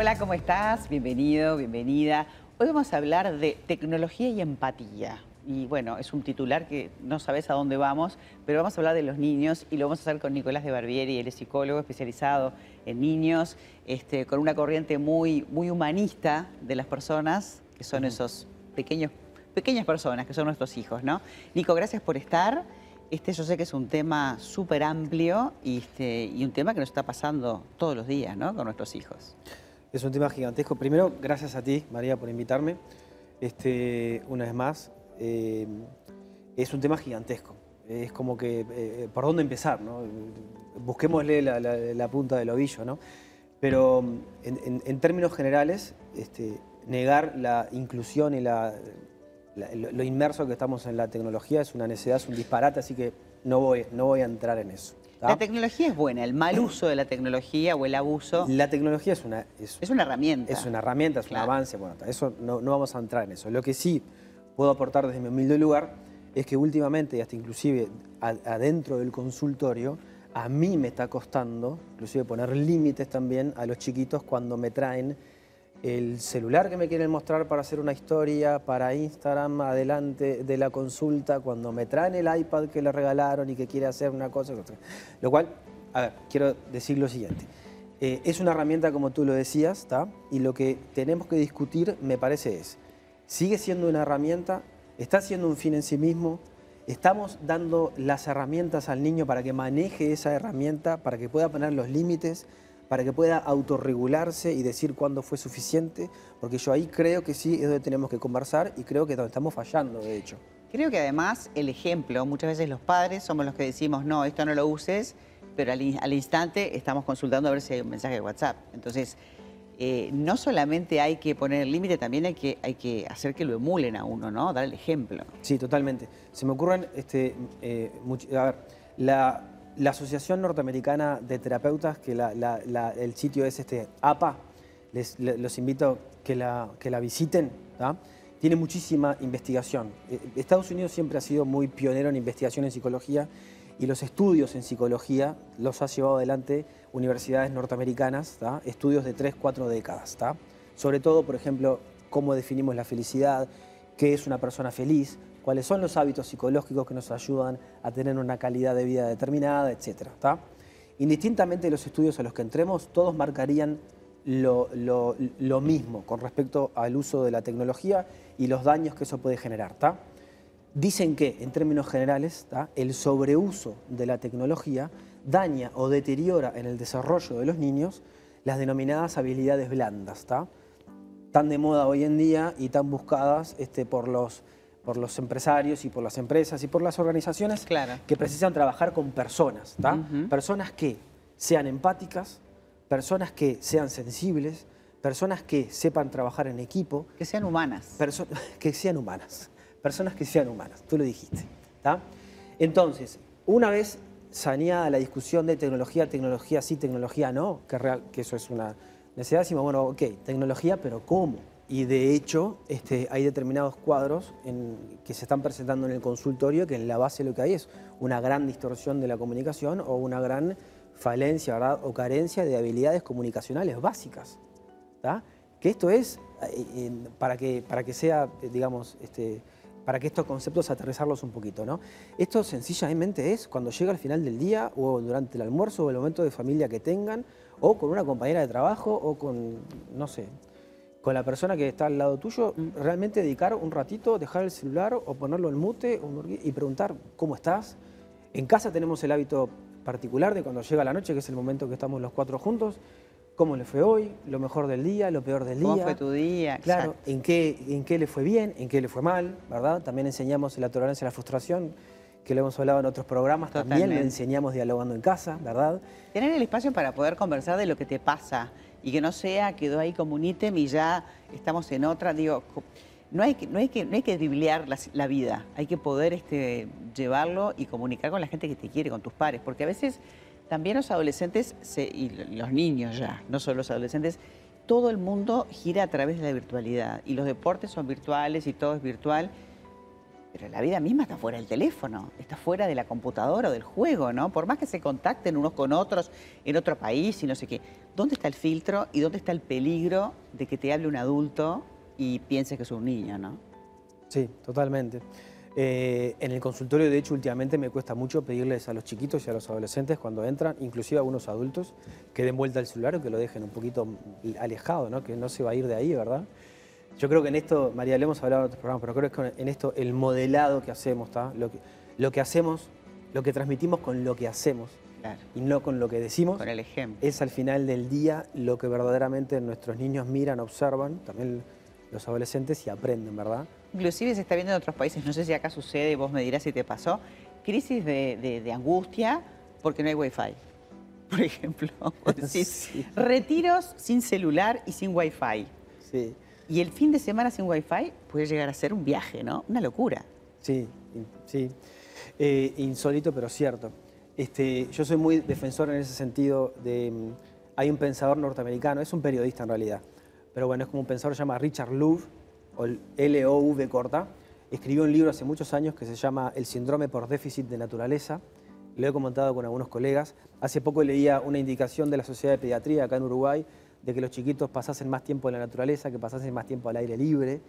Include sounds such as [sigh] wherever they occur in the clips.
Hola, ¿cómo estás? Bienvenido, bienvenida. Hoy vamos a hablar de tecnología y empatía. Y bueno, es un titular que no sabes a dónde vamos, pero vamos a hablar de los niños y lo vamos a hacer con Nicolás de Barbieri, él es psicólogo especializado en niños, este, con una corriente muy, muy humanista de las personas, que son esos pequeños, pequeñas personas que son nuestros hijos, ¿no? Nico, gracias por estar. Este yo sé que es un tema súper amplio y, este, y un tema que nos está pasando todos los días, ¿no? Con nuestros hijos. Es un tema gigantesco. Primero, gracias a ti, María, por invitarme. Este, una vez más, eh, es un tema gigantesco. Es como que, eh, ¿por dónde empezar? No? Busquémosle la, punta del ovillo, ¿no? Pero en, términos generales, este, negar la inclusión y la, lo inmerso que estamos en la tecnología es una necesidad, es un disparate, así que no voy, no voy a entrar en eso. La tecnología es buena, el mal uso de la tecnología o el abuso. La tecnología es una. Es, una herramienta. Es una herramienta, es un avance. Bueno, eso no, vamos a entrar en eso. Lo que sí puedo aportar desde mi humilde lugar es que últimamente, y hasta inclusive adentro del consultorio, a mí me está costando, inclusive poner límites también a los chiquitos cuando me traen el celular que me quieren mostrar para hacer una historia, para Instagram, adelante de la consulta, cuando me traen el iPad que le regalaron y que quiere hacer una cosa. Lo cual, a ver, quiero decir lo siguiente. Eh, es una herramienta, como tú lo decías, ¿está? y lo que tenemos que discutir, me parece, es, ¿sigue siendo una herramienta? ¿Está siendo un fin en sí mismo? ¿Estamos dando las herramientas al niño para que maneje esa herramienta, para que pueda poner los límites? Para que pueda autorregularse y decir cuándo fue suficiente, porque yo ahí creo que sí es donde tenemos que conversar y creo que donde estamos fallando, de hecho. Creo que además el ejemplo, muchas veces los padres somos los que decimos, no, esto no lo uses, pero al, instante estamos consultando a ver si hay un mensaje de WhatsApp. Entonces, eh, no solamente hay que poner el límite, también hay que, hay que hacer que lo emulen a uno, ¿no? Dar el ejemplo. Sí, totalmente. Se me ocurren, este, eh, a ver, la, la Asociación Norteamericana de Terapeutas, que el sitio es este APA, les, los invito que la, que la visiten, tiene muchísima investigación. Eh, Estados Unidos siempre ha sido muy pionero en investigación en psicología y los estudios en psicología los ha llevado adelante universidades norteamericanas, estudios de 3, 4 décadas. Sobre todo, por ejemplo, cómo definimos la felicidad, qué es una persona feliz, cuáles son los hábitos psicológicos que nos ayudan a tener una calidad de vida determinada, etc. Indistintamente de los estudios a los que entremos, todos marcarían lo, mismo con respecto al uso de la tecnología y los daños que eso puede generar. Dicen que, en términos generales, el sobreuso de la tecnología daña o deteriora en el desarrollo de los niños las denominadas habilidades blandas, tan de moda hoy en día y tan buscadas este, por los por los empresarios y por las empresas y por las organizaciones que precisan trabajar con personas, Personas que sean empáticas, personas que sean sensibles, personas que sepan trabajar en equipo. Que sean humanas. [laughs] que sean humanas. Personas que sean humanas, tú lo dijiste. Entonces, una vez saneada la discusión de tecnología, tecnología sí, tecnología no, que, real, que eso es una necesidad, decimos, bueno, ok, tecnología, pero ¿cómo? Y de hecho, este, hay determinados cuadros que se están presentando en el consultorio que en la base lo que hay es una gran distorsión de la comunicación o una gran falencia o carencia de habilidades comunicacionales básicas. Que esto es, eh, para que, para que sea, digamos, este, para que estos conceptos aterrizarlos un poquito. ¿no? Esto sencillamente es cuando llega al final del día o durante el almuerzo o el momento de familia que tengan o con una compañera de trabajo o con, no sé, con la persona que está al lado tuyo, realmente dedicar un ratito, dejar el celular o ponerlo en mute y preguntar cómo estás. En casa tenemos el hábito particular de cuando llega la noche, que es el momento que estamos los cuatro juntos, cómo le fue hoy, lo mejor del día, lo peor del día. ¿Cómo fue tu día? Claro, en qué, en qué le fue bien, en qué le fue mal, ¿verdad? También enseñamos la tolerancia a la frustración, que lo hemos hablado en otros programas, también le enseñamos dialogando en casa, ¿verdad? Tener el espacio para poder conversar de lo que te pasa y que no sea, quedó ahí como un ítem y ya estamos en otra. Digo, no hay que, no hay que, no hay que la, vida, hay que poder este, llevarlo y comunicar con la gente que te quiere, con tus pares, porque a veces también los adolescentes y los niños ya, no solo los adolescentes, todo el mundo gira a través de la virtualidad y los deportes son virtuales y todo es virtual. Pero la vida misma está fuera del teléfono, está fuera de la computadora o del juego, ¿no? Por más que se contacten unos con otros en otro país y no sé qué. ¿Dónde está el filtro y dónde está el peligro de que te hable un adulto y pienses que es un niño, ¿no? Sí, totalmente. Eh, en el consultorio, de hecho, últimamente me cuesta mucho pedirles a los chiquitos y a los adolescentes cuando entran, inclusive a algunos adultos, que den vuelta al celular o que lo dejen un poquito alejado, ¿no? que no se va a ir de ahí, ¿verdad? Yo creo que en esto, María, le hemos hablado en otros programas, pero creo que en esto el modelado que hacemos, ¿está? Lo, que, lo que hacemos, lo que transmitimos con lo que hacemos y no con lo que decimos, con el ejemplo. es al final del día lo que verdaderamente nuestros niños miran, observan, también los adolescentes y aprenden, ¿verdad? Inclusive se está viendo en otros países, no sé si acá sucede, vos me dirás si te pasó, crisis de, angustia porque no hay wifi. [laughs] Por ejemplo, [laughs] retiros sin celular y sin wifi. Sí. Y el fin de semana sin wifi puede llegar a ser un viaje, ¿no? Una locura. Sí, sí. Eh, insólito, pero cierto. Este, yo soy muy defensor en ese sentido de... Mm, hay un pensador norteamericano, es un periodista en realidad, pero bueno, es como un pensador se llama Richard Louv, o L-O-V corta. Escribió un libro hace muchos años que se llama El síndrome por déficit de naturaleza. Lo he comentado con algunos colegas. Hace poco leía una indicación de la Sociedad de Pediatría acá en Uruguay de que los chiquitos pasasen más tiempo en la naturaleza, que pasasen más tiempo al aire libre.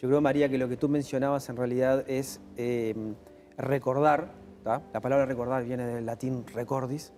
Yo creo, María, que lo que tú mencionabas en realidad es eh, recordar, la palabra recordar viene del latín recordis,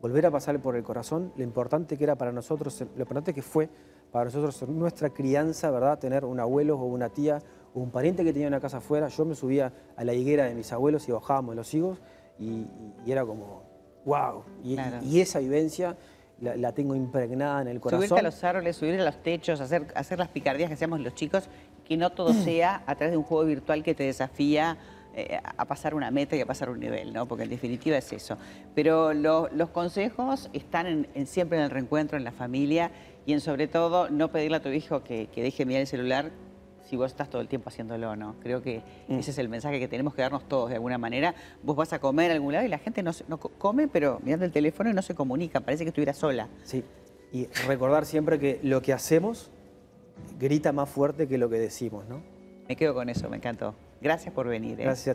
volver a pasar por el corazón lo importante que era para nosotros, lo importante que fue para nosotros nuestra crianza, ¿verdad? Tener un abuelo o una tía o un pariente que tenía una casa afuera. Yo me subía a la higuera de mis abuelos y bajábamos los higos y, era como, wow. Y, esa vivencia la, tengo impregnada en el corazón. Subirte a los árboles, subir a los techos, hacer, hacer las picardías que hacemos los chicos, que no todo [clears throat] sea a través de un juego virtual que te desafía eh, a pasar una meta y a pasar un nivel, ¿no? Porque en definitiva es eso. Pero los consejos están siempre en el reencuentro, en la familia y en sobre todo no pedirle a tu hijo que, deje mirar el celular si vos estás todo el tiempo haciéndolo, ¿no? Creo que mm. ese es el mensaje que tenemos que darnos todos de alguna manera. Vos vas a comer a algún lado y la gente no, no come, pero mirando el teléfono y no se comunica, parece que estuviera sola. Sí, y recordar siempre que lo que hacemos grita más fuerte que lo que decimos, ¿no? Me quedo con eso, me encantó. Gracias por venir. ¿eh? Gracias a ti.